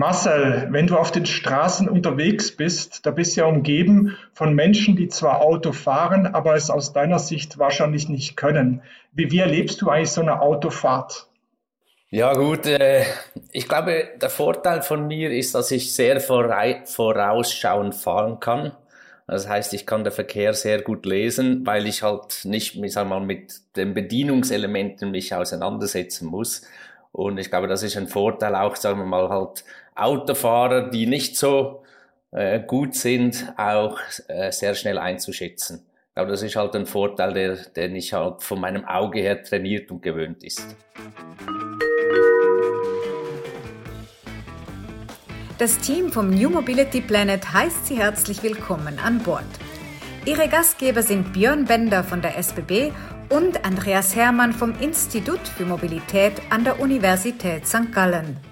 Marcel, wenn du auf den Straßen unterwegs bist, da bist du ja umgeben von Menschen, die zwar Auto fahren, aber es aus deiner Sicht wahrscheinlich nicht können. Wie, wie erlebst du eigentlich so eine Autofahrt? Ja gut, äh, ich glaube, der Vorteil von mir ist, dass ich sehr vorausschauend fahren kann. Das heißt, ich kann den Verkehr sehr gut lesen, weil ich halt nicht ich sag mal, mit den Bedienungselementen mich auseinandersetzen muss. Und ich glaube, das ist ein Vorteil auch, sagen wir mal, halt Autofahrer, die nicht so äh, gut sind, auch äh, sehr schnell einzuschätzen. Glaube, das ist halt ein Vorteil, der, den ich halt von meinem Auge her trainiert und gewöhnt ist. Das Team vom New Mobility Planet heißt Sie herzlich willkommen an Bord. Ihre Gastgeber sind Björn Bender von der SBB und Andreas Hermann vom Institut für Mobilität an der Universität St. Gallen.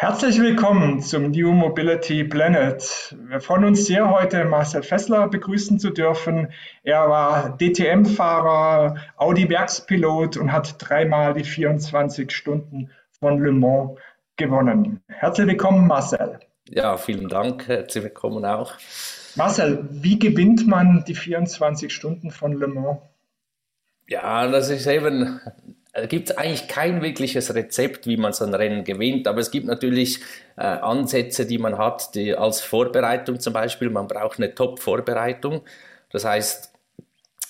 Herzlich willkommen zum New Mobility Planet. Wir freuen uns sehr, heute Marcel Fessler begrüßen zu dürfen. Er war DTM-Fahrer, Audi-Werkspilot und hat dreimal die 24 Stunden von Le Mans gewonnen. Herzlich willkommen, Marcel. Ja, vielen Dank. Herzlich willkommen auch. Marcel, wie gewinnt man die 24 Stunden von Le Mans? Ja, das ist eben gibt es eigentlich kein wirkliches Rezept, wie man so ein Rennen gewinnt, aber es gibt natürlich äh, Ansätze, die man hat, die als Vorbereitung zum Beispiel, man braucht eine Top-Vorbereitung. Das heißt,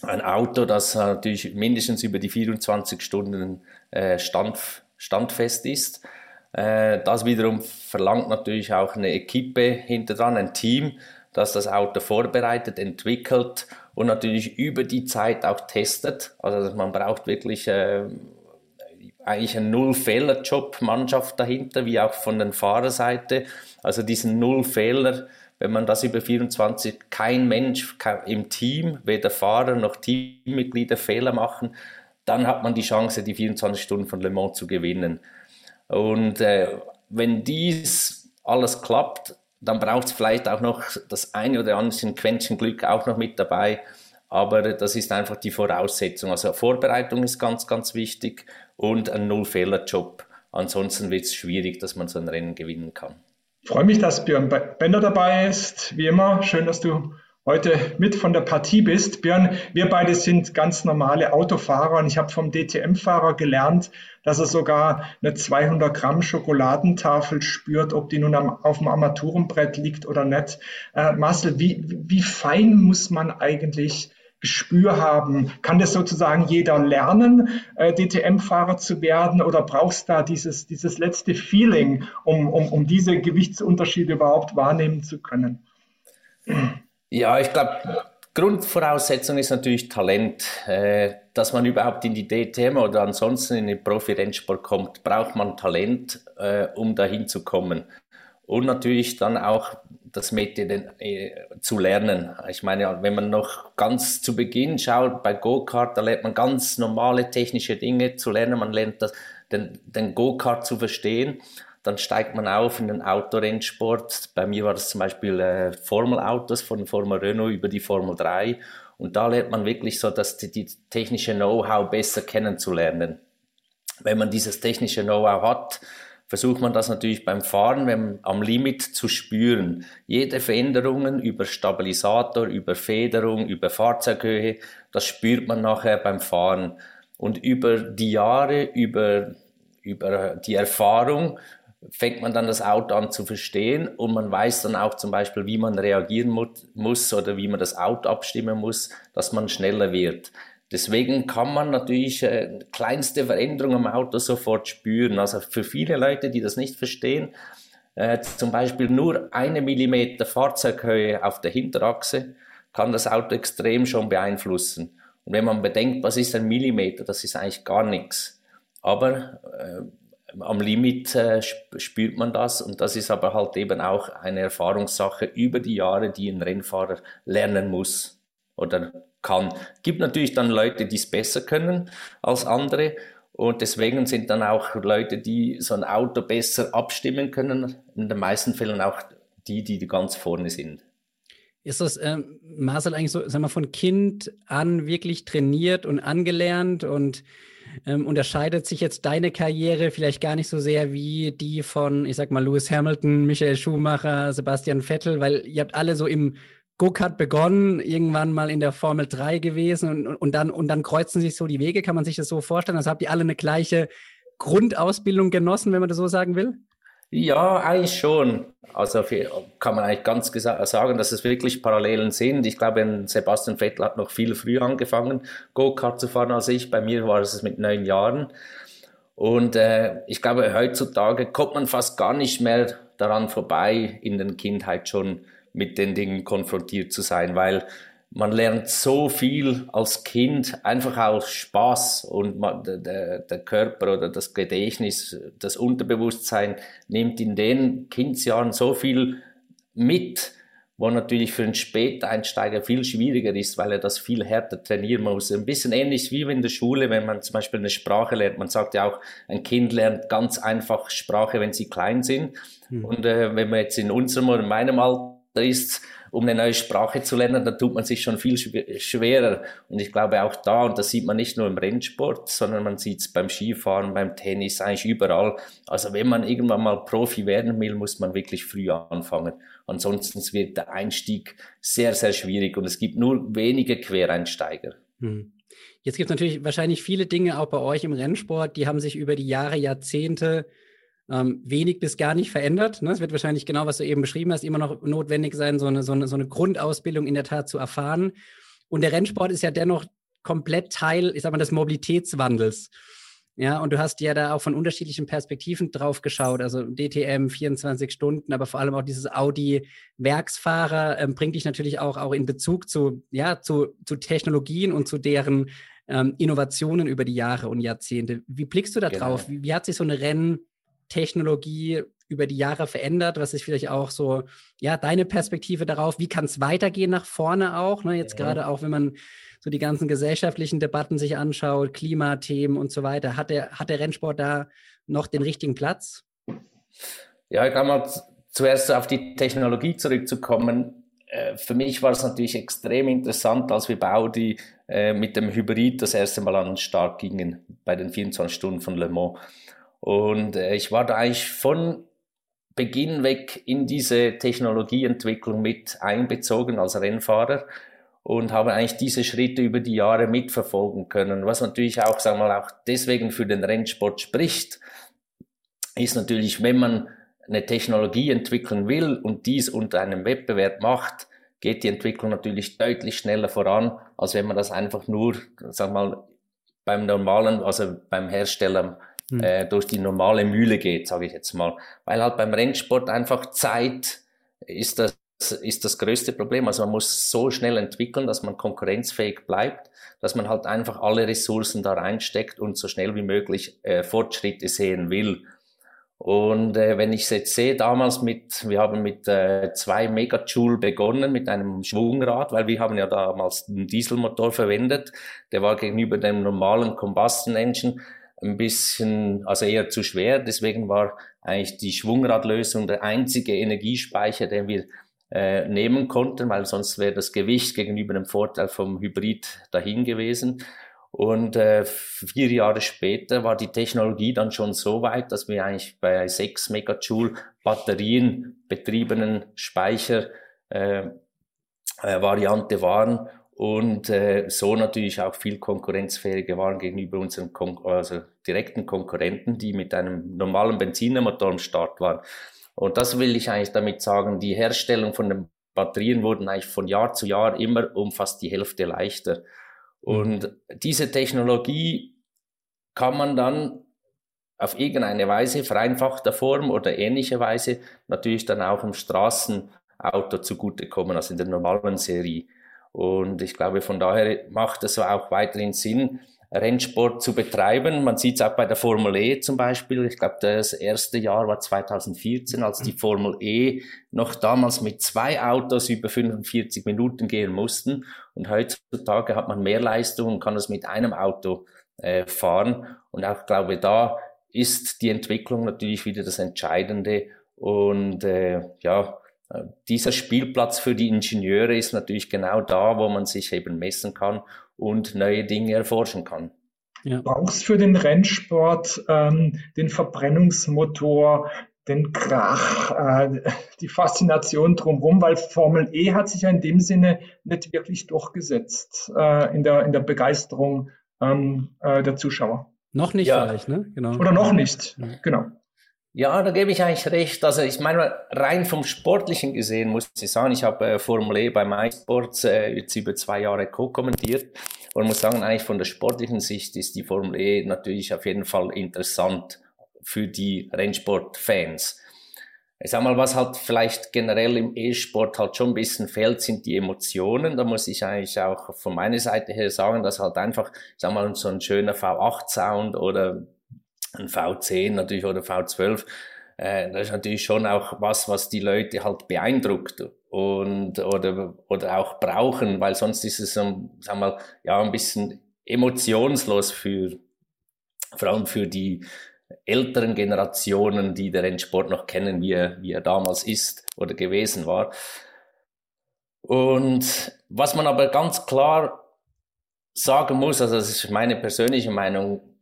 ein Auto, das natürlich mindestens über die 24 Stunden äh, stand, standfest ist. Äh, das wiederum verlangt natürlich auch eine Equipe hinter dran, ein Team, das das Auto vorbereitet, entwickelt und natürlich über die Zeit auch testet. Also man braucht wirklich äh, eigentlich eine Null-Fehler-Job-Mannschaft dahinter, wie auch von der Fahrerseite. Also diesen Null-Fehler, wenn man das über 24, kein Mensch im Team, weder Fahrer noch Teammitglieder Fehler machen, dann hat man die Chance, die 24 Stunden von Le Mans zu gewinnen. Und äh, wenn dies alles klappt, dann braucht es vielleicht auch noch das eine oder andere Quäntchen Glück auch noch mit dabei. Aber das ist einfach die Voraussetzung. Also Vorbereitung ist ganz, ganz wichtig und ein Null-Fehler-Job. Ansonsten wird es schwierig, dass man so ein Rennen gewinnen kann. Ich freue mich, dass Björn Bender dabei ist. Wie immer, schön, dass du heute mit von der Partie bist. Björn, wir beide sind ganz normale Autofahrer und ich habe vom DTM-Fahrer gelernt, dass er sogar eine 200 Gramm Schokoladentafel spürt, ob die nun am, auf dem Armaturenbrett liegt oder nicht. Äh, Marcel, wie, wie fein muss man eigentlich Gespür haben? Kann das sozusagen jeder lernen, äh, DTM-Fahrer zu werden oder brauchst du da dieses, dieses letzte Feeling, um, um, um diese Gewichtsunterschiede überhaupt wahrnehmen zu können? Ja, ich glaube, Grundvoraussetzung ist natürlich Talent. Äh, dass man überhaupt in die DTM oder ansonsten in den Profi-Rennsport kommt, braucht man Talent, äh, um dahin zu kommen. Und natürlich dann auch das Metier äh, zu lernen. Ich meine, wenn man noch ganz zu Beginn schaut, bei Go-Kart, da lernt man ganz normale technische Dinge zu lernen. Man lernt das, den, den Go-Kart zu verstehen dann steigt man auf in den Autorennsport. Bei mir war das zum Beispiel äh, Formel-Autos von Formel Renault über die Formel 3. Und da lernt man wirklich so, dass die, die technische Know-how besser kennenzulernen. Wenn man dieses technische Know-how hat, versucht man das natürlich beim Fahren wenn, am Limit zu spüren. Jede Veränderungen über Stabilisator, über Federung, über Fahrzeughöhe, das spürt man nachher beim Fahren. Und über die Jahre, über, über die Erfahrung fängt man dann das Auto an zu verstehen und man weiß dann auch zum Beispiel, wie man reagieren mu muss oder wie man das Auto abstimmen muss, dass man schneller wird. Deswegen kann man natürlich äh, kleinste Veränderungen am Auto sofort spüren. Also für viele Leute, die das nicht verstehen, äh, zum Beispiel nur eine Millimeter Fahrzeughöhe auf der Hinterachse kann das Auto extrem schon beeinflussen. Und wenn man bedenkt, was ist ein Millimeter, das ist eigentlich gar nichts. Aber äh, am Limit äh, spürt man das und das ist aber halt eben auch eine Erfahrungssache über die Jahre, die ein Rennfahrer lernen muss oder kann. Gibt natürlich dann Leute, die es besser können als andere und deswegen sind dann auch Leute, die so ein Auto besser abstimmen können, in den meisten Fällen auch die, die ganz vorne sind. Ist das, ähm, Marcel, eigentlich so, sagen wir, von Kind an wirklich trainiert und angelernt und ähm, unterscheidet sich jetzt deine Karriere vielleicht gar nicht so sehr wie die von, ich sag mal, Lewis Hamilton, Michael Schumacher, Sebastian Vettel, weil ihr habt alle so im Go-Kart begonnen, irgendwann mal in der Formel 3 gewesen und, und, dann, und dann kreuzen sich so die Wege. Kann man sich das so vorstellen? Also habt ihr alle eine gleiche Grundausbildung genossen, wenn man das so sagen will? Ja, eigentlich schon. Also kann man eigentlich ganz sagen, dass es wirklich Parallelen sind. Ich glaube, Sebastian Vettel hat noch viel früher angefangen, Go-Kart zu fahren als ich. Bei mir war es mit neun Jahren. Und äh, ich glaube, heutzutage kommt man fast gar nicht mehr daran vorbei, in der Kindheit schon mit den Dingen konfrontiert zu sein, weil man lernt so viel als Kind einfach aus Spaß und man, der, der, Körper oder das Gedächtnis, das Unterbewusstsein nimmt in den Kindsjahren so viel mit, wo natürlich für einen Späteinsteiger viel schwieriger ist, weil er das viel härter trainieren muss. Ein bisschen ähnlich wie in der Schule, wenn man zum Beispiel eine Sprache lernt. Man sagt ja auch, ein Kind lernt ganz einfach Sprache, wenn sie klein sind. Mhm. Und äh, wenn man jetzt in unserem oder in meinem Alter ist, um eine neue Sprache zu lernen, dann tut man sich schon viel schwerer. Und ich glaube auch da, und das sieht man nicht nur im Rennsport, sondern man sieht es beim Skifahren, beim Tennis, eigentlich überall. Also wenn man irgendwann mal Profi werden will, muss man wirklich früh anfangen. Ansonsten wird der Einstieg sehr, sehr schwierig und es gibt nur wenige Quereinsteiger. Hm. Jetzt gibt es natürlich wahrscheinlich viele Dinge auch bei euch im Rennsport, die haben sich über die Jahre, Jahrzehnte ähm, wenig bis gar nicht verändert. Ne? Es wird wahrscheinlich genau, was du eben beschrieben hast, immer noch notwendig sein, so eine, so, eine, so eine Grundausbildung in der Tat zu erfahren. Und der Rennsport ist ja dennoch komplett Teil, ich sag mal, des Mobilitätswandels. Ja, und du hast ja da auch von unterschiedlichen Perspektiven drauf geschaut, also DTM 24 Stunden, aber vor allem auch dieses Audi Werksfahrer ähm, bringt dich natürlich auch, auch in Bezug zu, ja, zu, zu Technologien und zu deren ähm, Innovationen über die Jahre und Jahrzehnte. Wie blickst du da genau. drauf? Wie, wie, hat sich so ein Rennen Technologie über die Jahre verändert? Was ist vielleicht auch so, ja, deine Perspektive darauf? Wie kann es weitergehen nach vorne auch? Ne? Jetzt ja. gerade auch, wenn man so die ganzen gesellschaftlichen Debatten sich anschaut, Klimathemen und so weiter. Hat der, hat der Rennsport da noch den richtigen Platz? Ja, ich kann mal zuerst auf die Technologie zurückzukommen. Äh, für mich war es natürlich extrem interessant, als wir bei Audi äh, mit dem Hybrid das erste Mal an den Start gingen bei den 24 Stunden von Le Mans. Und äh, ich war da eigentlich von Beginn weg in diese Technologieentwicklung mit einbezogen als Rennfahrer und habe eigentlich diese Schritte über die Jahre mitverfolgen können. Was natürlich auch, sagen wir mal, auch deswegen für den Rennsport spricht, ist natürlich, wenn man eine Technologie entwickeln will und dies unter einem Wettbewerb macht, geht die Entwicklung natürlich deutlich schneller voran, als wenn man das einfach nur, sag mal, beim normalen, also beim Hersteller hm. äh, durch die normale Mühle geht, sage ich jetzt mal. Weil halt beim Rennsport einfach Zeit ist das, ist das größte Problem. Also man muss so schnell entwickeln, dass man konkurrenzfähig bleibt, dass man halt einfach alle Ressourcen da reinsteckt und so schnell wie möglich äh, Fortschritte sehen will. Und äh, wenn ich es jetzt sehe, damals mit, wir haben mit äh, zwei Megajoule begonnen, mit einem Schwungrad, weil wir haben ja damals einen Dieselmotor verwendet. Der war gegenüber dem normalen Combustion Engine ein bisschen, also eher zu schwer. Deswegen war eigentlich die Schwungradlösung der einzige Energiespeicher, den wir äh, nehmen konnten, weil sonst wäre das Gewicht gegenüber dem Vorteil vom Hybrid dahin gewesen. Und äh, vier Jahre später war die Technologie dann schon so weit, dass wir eigentlich bei 6 Megajoule Batterien betriebenen Speicher äh, äh, Variante waren und äh, so natürlich auch viel konkurrenzfähiger waren gegenüber unseren Kon also direkten Konkurrenten, die mit einem normalen Benzinermotor am Start waren. Und das will ich eigentlich damit sagen, die Herstellung von den Batterien wurden eigentlich von Jahr zu Jahr immer um fast die Hälfte leichter. Und diese Technologie kann man dann auf irgendeine Weise, vereinfachter Form oder ähnliche Weise, natürlich dann auch im Straßenauto zugutekommen, also in der normalen Serie. Und ich glaube, von daher macht es auch weiterhin Sinn, Rennsport zu betreiben. Man sieht es auch bei der Formel E zum Beispiel. Ich glaube, das erste Jahr war 2014, als die Formel E noch damals mit zwei Autos über 45 Minuten gehen mussten. Und heutzutage hat man mehr Leistung und kann es mit einem Auto äh, fahren. Und auch glaube, da ist die Entwicklung natürlich wieder das Entscheidende. Und äh, ja, dieser Spielplatz für die Ingenieure ist natürlich genau da, wo man sich eben messen kann und neue Dinge erforschen kann. ja. brauchst für den Rennsport ähm, den Verbrennungsmotor, den Krach, äh, die Faszination drumherum, weil Formel E hat sich ja in dem Sinne nicht wirklich durchgesetzt äh, in, der, in der Begeisterung ähm, äh, der Zuschauer. Noch nicht ja. vielleicht, ne? Genau. Oder noch nicht, genau. Ja, da gebe ich eigentlich recht. Also ich meine, rein vom Sportlichen gesehen muss ich sagen, ich habe äh, Formel E bei MySports äh, jetzt über zwei Jahre co-kommentiert und muss sagen, eigentlich von der sportlichen Sicht ist die Formel E natürlich auf jeden Fall interessant für die Rennsportfans. Ich sag mal, was halt vielleicht generell im E-Sport halt schon ein bisschen fehlt, sind die Emotionen. Da muss ich eigentlich auch von meiner Seite her sagen, dass halt einfach, ich sag mal, so ein schöner V8-Sound oder ein V10 natürlich oder V12, äh, das ist natürlich schon auch was, was die Leute halt beeindruckt und oder oder auch brauchen, weil sonst ist es, um, sagen wir mal, ja ein bisschen emotionslos für vor allem für die älteren Generationen, die den Rennsport noch kennen, wie er, wie er damals ist oder gewesen war. Und was man aber ganz klar sagen muss, also das ist meine persönliche Meinung,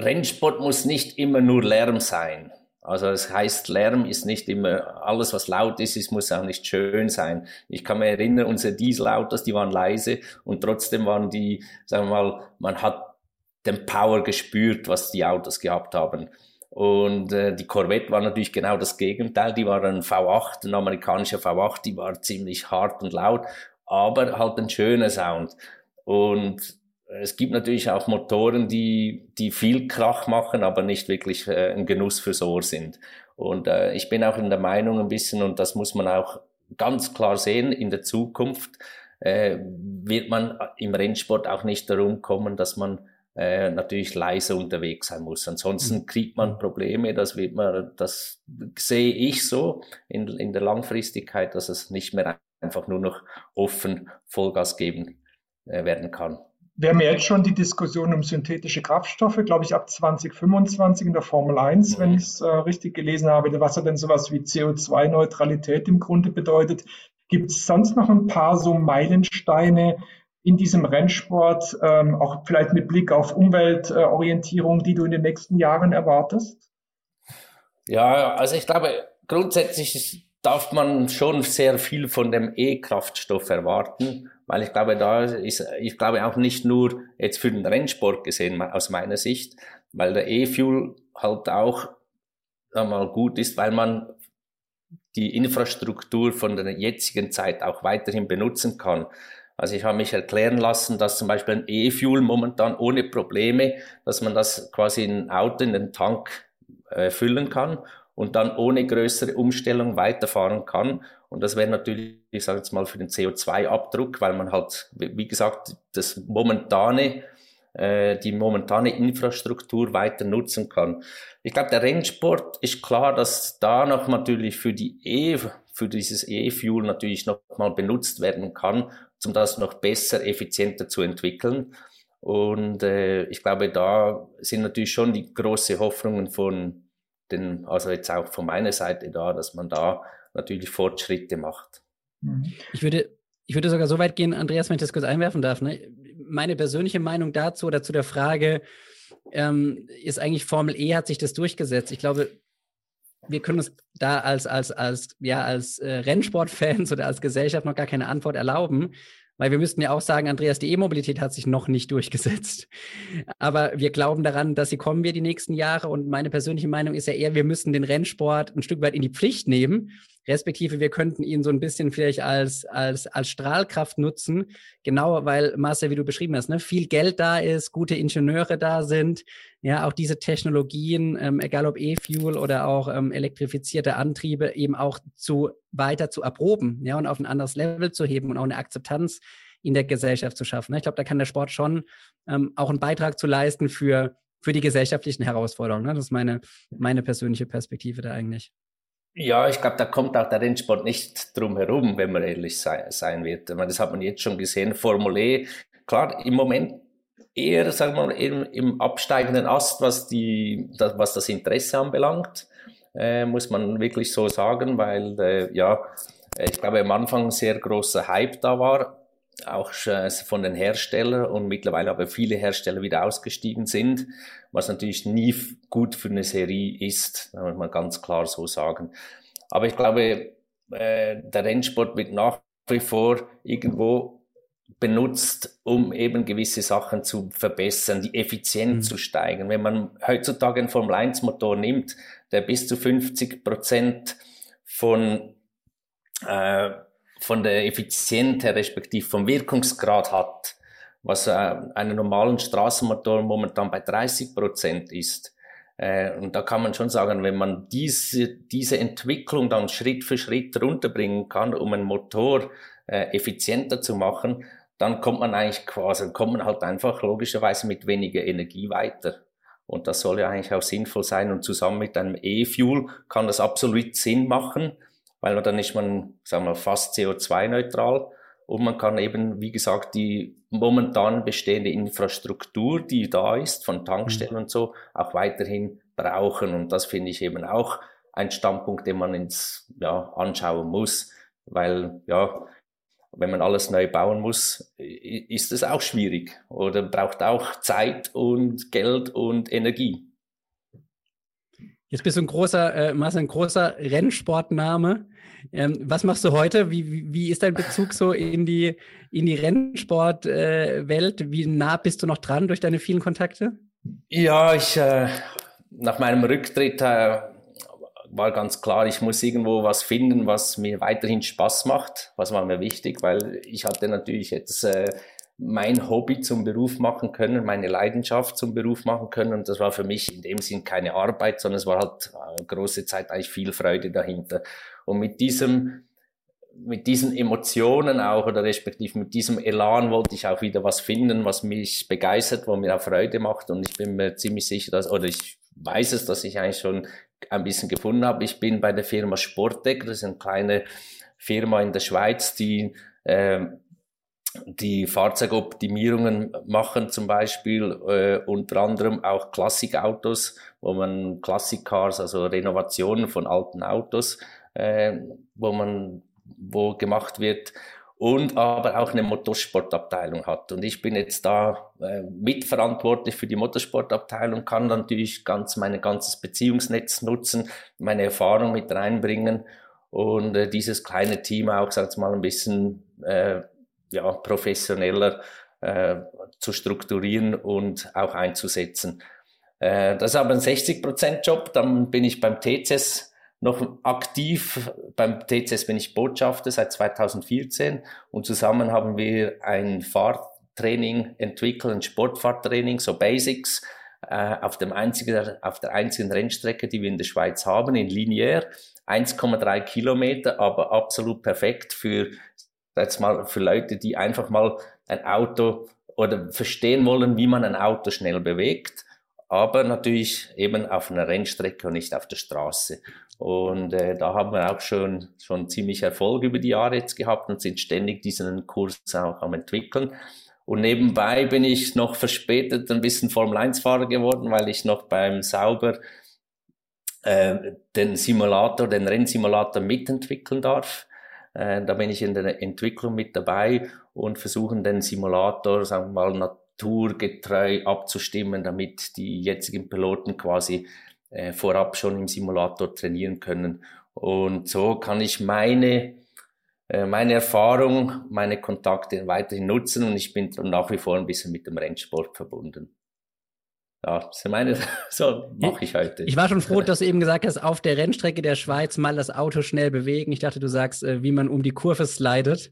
Rennsport muss nicht immer nur Lärm sein. Also das heißt, Lärm ist nicht immer, alles was laut ist, es muss auch nicht schön sein. Ich kann mich erinnern, unsere Dieselautos, die waren leise und trotzdem waren die, sagen wir mal, man hat den Power gespürt, was die Autos gehabt haben. Und äh, die Corvette war natürlich genau das Gegenteil. Die war ein V8, ein amerikanischer V8, die war ziemlich hart und laut, aber halt ein schöner Sound. Und es gibt natürlich auch Motoren, die, die viel Krach machen, aber nicht wirklich äh, ein Genuss fürs Ohr sind. Und äh, ich bin auch in der Meinung ein bisschen, und das muss man auch ganz klar sehen, in der Zukunft äh, wird man im Rennsport auch nicht darum kommen, dass man äh, natürlich leise unterwegs sein muss. Ansonsten mhm. kriegt man Probleme, das wird man, das sehe ich so in, in der Langfristigkeit, dass es nicht mehr einfach nur noch offen Vollgas geben äh, werden kann. Wir haben jetzt schon die Diskussion um synthetische Kraftstoffe, glaube ich, ab 2025 in der Formel 1, mhm. wenn ich es äh, richtig gelesen habe, was ja denn sowas wie CO2-Neutralität im Grunde bedeutet. Gibt es sonst noch ein paar so Meilensteine in diesem Rennsport, ähm, auch vielleicht mit Blick auf Umweltorientierung, die du in den nächsten Jahren erwartest? Ja, also ich glaube, grundsätzlich darf man schon sehr viel von dem E-Kraftstoff erwarten weil ich glaube, da ist, ich glaube auch nicht nur jetzt für den Rennsport gesehen aus meiner Sicht, weil der E-Fuel halt auch mal gut ist, weil man die Infrastruktur von der jetzigen Zeit auch weiterhin benutzen kann. Also ich habe mich erklären lassen, dass zum Beispiel ein E-Fuel momentan ohne Probleme, dass man das quasi in ein Auto in den Tank äh, füllen kann und dann ohne größere Umstellung weiterfahren kann. Und das wäre natürlich, ich sage jetzt mal, für den CO2-Abdruck, weil man halt, wie gesagt, das momentane, äh, die momentane Infrastruktur weiter nutzen kann. Ich glaube, der Rennsport ist klar, dass da noch natürlich für die E, für dieses E-Fuel natürlich noch mal benutzt werden kann, um das noch besser, effizienter zu entwickeln. Und äh, ich glaube, da sind natürlich schon die große Hoffnungen von den, also jetzt auch von meiner Seite da, dass man da natürlich Fortschritte macht. Mhm. Ich würde, ich würde sogar so weit gehen, Andreas, wenn ich das kurz einwerfen darf. Ne? Meine persönliche Meinung dazu oder zu der Frage, ähm, ist eigentlich Formel E, hat sich das durchgesetzt? Ich glaube, wir können uns da als, als, als, ja, als äh, Rennsportfans oder als Gesellschaft noch gar keine Antwort erlauben, weil wir müssten ja auch sagen, Andreas, die E-Mobilität hat sich noch nicht durchgesetzt. Aber wir glauben daran, dass sie kommen wird die nächsten Jahre. Und meine persönliche Meinung ist ja eher, wir müssen den Rennsport ein Stück weit in die Pflicht nehmen. Respektive, wir könnten ihn so ein bisschen vielleicht als, als, als Strahlkraft nutzen. Genau, weil, Marcel, wie du beschrieben hast, ne, viel Geld da ist, gute Ingenieure da sind. Ja, auch diese Technologien, ähm, egal ob E-Fuel oder auch ähm, elektrifizierte Antriebe, eben auch zu weiter zu erproben, ja, und auf ein anderes Level zu heben und auch eine Akzeptanz in der Gesellschaft zu schaffen. Ich glaube, da kann der Sport schon ähm, auch einen Beitrag zu leisten für, für die gesellschaftlichen Herausforderungen. Ne? Das ist meine, meine persönliche Perspektive da eigentlich. Ja, ich glaube, da kommt auch der Rennsport nicht drum herum, wenn man ehrlich sei, sein wird. Meine, das hat man jetzt schon gesehen. Formel E, klar, im Moment eher, sagen wir mal, im, im absteigenden Ast, was, die, das, was das Interesse anbelangt, äh, muss man wirklich so sagen, weil, äh, ja, ich glaube, am Anfang ein sehr großer Hype da war. Auch von den Herstellern und mittlerweile aber viele Hersteller wieder ausgestiegen sind, was natürlich nie gut für eine Serie ist, muss man ganz klar so sagen. Aber ich glaube, äh, der Rennsport wird nach wie vor irgendwo benutzt, um eben gewisse Sachen zu verbessern, die Effizienz mhm. zu steigern. Wenn man heutzutage einen Formel 1 Motor nimmt, der bis zu 50 Prozent von äh, von der Effizienz her, respektive vom Wirkungsgrad hat, was äh, einen normalen Straßenmotor momentan bei 30 Prozent ist. Äh, und da kann man schon sagen, wenn man diese, diese Entwicklung dann Schritt für Schritt runterbringen kann, um einen Motor äh, effizienter zu machen, dann kommt man eigentlich quasi, kommt man halt einfach logischerweise mit weniger Energie weiter. Und das soll ja eigentlich auch sinnvoll sein. Und zusammen mit einem E-Fuel kann das absolut Sinn machen weil dann ist man, sagen wir, fast CO2-neutral und man kann eben, wie gesagt, die momentan bestehende Infrastruktur, die da ist, von Tankstellen mhm. und so, auch weiterhin brauchen. Und das finde ich eben auch ein Standpunkt, den man ins, ja, anschauen muss, weil, ja, wenn man alles neu bauen muss, ist es auch schwierig oder braucht auch Zeit und Geld und Energie. Jetzt bist du ein großer, äh, Marcel, ein großer Rennsportname. Ähm, was machst du heute? Wie, wie, wie, ist dein Bezug so in die, in die Rennsportwelt? Äh, wie nah bist du noch dran durch deine vielen Kontakte? Ja, ich, äh, nach meinem Rücktritt äh, war ganz klar, ich muss irgendwo was finden, was mir weiterhin Spaß macht. Was war mir wichtig, weil ich hatte natürlich jetzt äh, mein Hobby zum Beruf machen können, meine Leidenschaft zum Beruf machen können. Und das war für mich in dem Sinn keine Arbeit, sondern es war halt eine äh, große Zeit eigentlich viel Freude dahinter. Und mit diesem, mit diesen Emotionen auch oder respektive mit diesem Elan wollte ich auch wieder was finden, was mich begeistert, wo mir auch Freude macht. Und ich bin mir ziemlich sicher, dass, oder ich weiß es, dass ich eigentlich schon ein bisschen gefunden habe. Ich bin bei der Firma Sportec, das ist eine kleine Firma in der Schweiz, die äh, die Fahrzeugoptimierungen machen zum Beispiel äh, unter anderem auch Klassikautos, wo man Klassikcars, also Renovationen von alten Autos, äh, wo man wo gemacht wird und aber auch eine Motorsportabteilung hat. Und ich bin jetzt da äh, mitverantwortlich für die Motorsportabteilung, kann natürlich ganz mein ganzes Beziehungsnetz nutzen, meine Erfahrung mit reinbringen und äh, dieses kleine Team auch, sag mal, ein bisschen äh, ja, professioneller äh, zu strukturieren und auch einzusetzen. Äh, das ist aber ein 60%-Job, dann bin ich beim TCS noch aktiv. Beim TCS bin ich Botschafter seit 2014 und zusammen haben wir ein Fahrtraining entwickelt, ein Sportfahrtraining, so Basics, äh, auf, dem einzigen, auf der einzigen Rennstrecke, die wir in der Schweiz haben, in Linear. 1,3 Kilometer, aber absolut perfekt für jetzt mal für Leute, die einfach mal ein Auto oder verstehen wollen, wie man ein Auto schnell bewegt, aber natürlich eben auf einer Rennstrecke und nicht auf der Straße. Und äh, da haben wir auch schon, schon ziemlich Erfolg über die Jahre jetzt gehabt und sind ständig diesen Kurs auch am entwickeln. Und nebenbei bin ich noch verspätet ein bisschen Formel-1-Fahrer geworden, weil ich noch beim Sauber äh, den Simulator, den Rennsimulator mitentwickeln darf. Äh, da bin ich in der Entwicklung mit dabei und versuchen den Simulator, sagen wir mal, naturgetreu abzustimmen, damit die jetzigen Piloten quasi äh, vorab schon im Simulator trainieren können. Und so kann ich meine, äh, meine Erfahrung, meine Kontakte weiterhin nutzen und ich bin nach wie vor ein bisschen mit dem Rennsport verbunden ja, das ist meine, so mache ich heute. Ich war schon froh, dass du eben gesagt hast, auf der Rennstrecke der Schweiz mal das Auto schnell bewegen. Ich dachte, du sagst, äh, wie man um die Kurve slidet.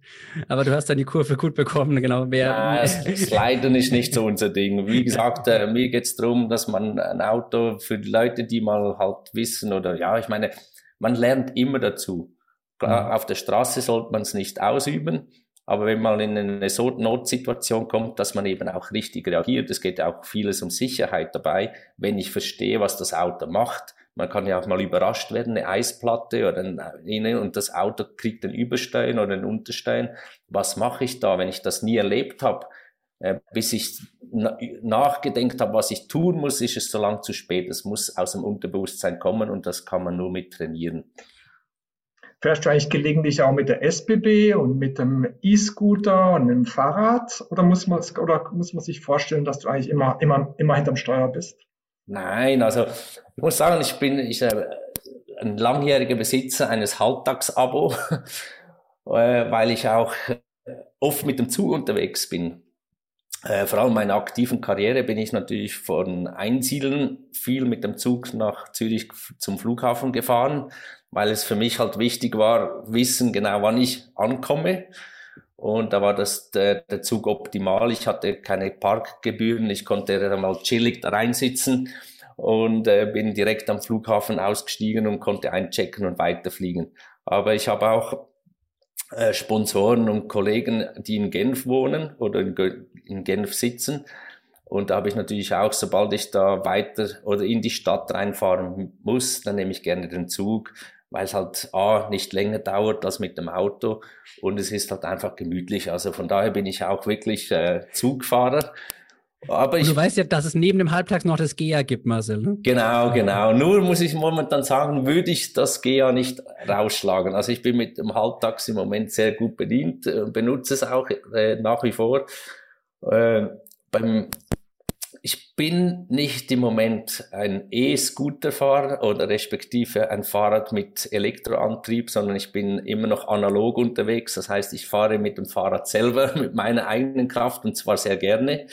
Aber du hast dann die Kurve gut bekommen, genau. Wer ja, Sliden ist nicht so unser Ding. Wie gesagt, äh, mir geht's darum, dass man ein Auto für die Leute, die mal halt wissen oder ja, ich meine, man lernt immer dazu. Klar, mhm. auf der Straße sollte man es nicht ausüben. Aber wenn man in eine so Notsituation kommt, dass man eben auch richtig reagiert, es geht auch vieles um Sicherheit dabei, wenn ich verstehe, was das Auto macht. Man kann ja auch mal überrascht werden, eine Eisplatte oder ein, und das Auto kriegt einen Überstein oder einen Unterstein. Was mache ich da, wenn ich das nie erlebt habe? Äh, bis ich nachgedenkt habe, was ich tun muss, ist es so lang zu spät. Es muss aus dem Unterbewusstsein kommen und das kann man nur mit trainieren. Fährst du eigentlich gelegentlich auch mit der SBB und mit dem E-Scooter und mit dem Fahrrad? Oder muss man, oder muss man sich vorstellen, dass du eigentlich immer, immer, immer hinterm Steuer bist? Nein, also ich muss sagen, ich bin ich, äh, ein langjähriger Besitzer eines Halbtagsabo, äh, weil ich auch oft mit dem Zug unterwegs bin. Äh, vor allem in meiner aktiven Karriere bin ich natürlich von Einsiedeln viel mit dem Zug nach Zürich zum Flughafen gefahren, weil es für mich halt wichtig war, wissen genau, wann ich ankomme. Und da war das der, der Zug optimal. Ich hatte keine Parkgebühren, ich konnte da mal chillig da reinsitzen und äh, bin direkt am Flughafen ausgestiegen und konnte einchecken und weiterfliegen. Aber ich habe auch Sponsoren und Kollegen, die in Genf wohnen oder in, in Genf sitzen. Und da habe ich natürlich auch, sobald ich da weiter oder in die Stadt reinfahren muss, dann nehme ich gerne den Zug, weil es halt A, nicht länger dauert als mit dem Auto und es ist halt einfach gemütlich. Also von daher bin ich auch wirklich äh, Zugfahrer. Aber ich, du weißt ja, dass es neben dem Halbtags noch das GEA gibt, Marcel. Ne? Genau, genau. Nur muss ich momentan sagen, würde ich das GEA nicht rausschlagen. Also ich bin mit dem Halbtags im Moment sehr gut bedient, äh, benutze es auch äh, nach wie vor. Äh, beim, ich bin nicht im Moment ein E-Scooter-Fahrer oder respektive ein Fahrrad mit Elektroantrieb, sondern ich bin immer noch analog unterwegs. Das heißt, ich fahre mit dem Fahrrad selber, mit meiner eigenen Kraft und zwar sehr gerne.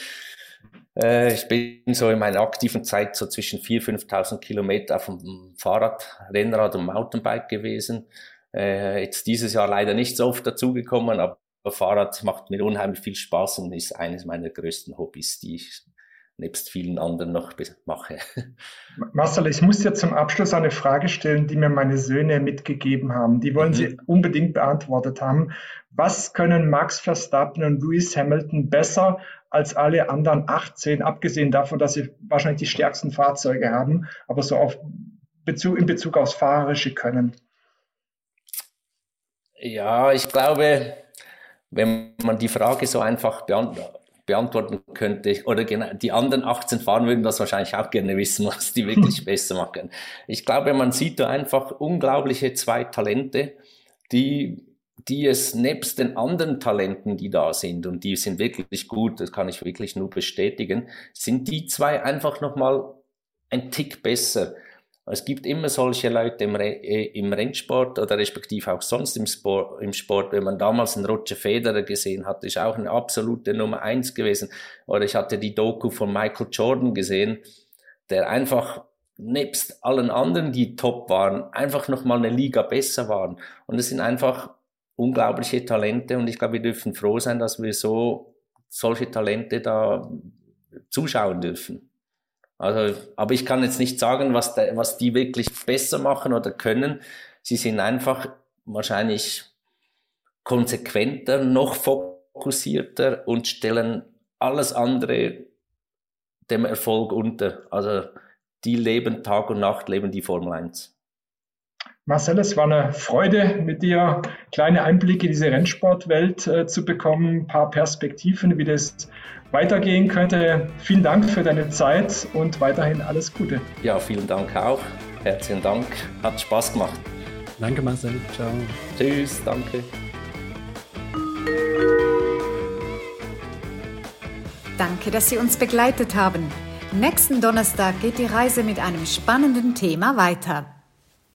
Äh, ich bin so in meiner aktiven Zeit so zwischen 4.000, 5.000 Kilometer auf dem Fahrrad, Rennrad und Mountainbike gewesen. Äh, jetzt dieses Jahr leider nicht so oft dazugekommen, aber Fahrrad macht mir unheimlich viel Spaß und ist eines meiner größten Hobbys, die ich nebst vielen anderen noch mache. Marcel, ich muss dir zum Abschluss eine Frage stellen, die mir meine Söhne mitgegeben haben. Die wollen mhm. Sie unbedingt beantwortet haben. Was können Max Verstappen und Lewis Hamilton besser als alle anderen 18, abgesehen davon, dass sie wahrscheinlich die stärksten Fahrzeuge haben, aber so auf Bezug, in Bezug aufs Fahrerische können? Ja, ich glaube, wenn man die Frage so einfach beantwortet, beantworten könnte. Oder genau, die anderen 18 Fahrer würden das wahrscheinlich auch gerne wissen, was die wirklich besser machen. Ich glaube, man sieht da einfach unglaubliche zwei Talente, die, die es nebst den anderen Talenten, die da sind, und die sind wirklich gut, das kann ich wirklich nur bestätigen, sind die zwei einfach nochmal ein Tick besser. Es gibt immer solche Leute im, Re äh, im Rennsport oder respektive auch sonst im Sport, im Sport. Wenn man damals einen Roger Federer gesehen hat, ist auch eine absolute Nummer eins gewesen. Oder ich hatte die Doku von Michael Jordan gesehen, der einfach nebst allen anderen, die top waren, einfach nochmal eine Liga besser waren. Und es sind einfach unglaubliche Talente und ich glaube, wir dürfen froh sein, dass wir so solche Talente da zuschauen dürfen. Also, aber ich kann jetzt nicht sagen, was, de, was die wirklich besser machen oder können. Sie sind einfach wahrscheinlich konsequenter, noch fokussierter und stellen alles andere dem Erfolg unter. Also die leben Tag und Nacht, leben die Formel 1. Marcel, es war eine Freude, mit dir kleine Einblicke in diese Rennsportwelt äh, zu bekommen, ein paar Perspektiven, wie das weitergehen könnte. Vielen Dank für deine Zeit und weiterhin alles Gute. Ja, vielen Dank auch. Herzlichen Dank. Hat Spaß gemacht. Danke, Marcel. Ciao. Tschüss, danke. Danke, dass Sie uns begleitet haben. Nächsten Donnerstag geht die Reise mit einem spannenden Thema weiter.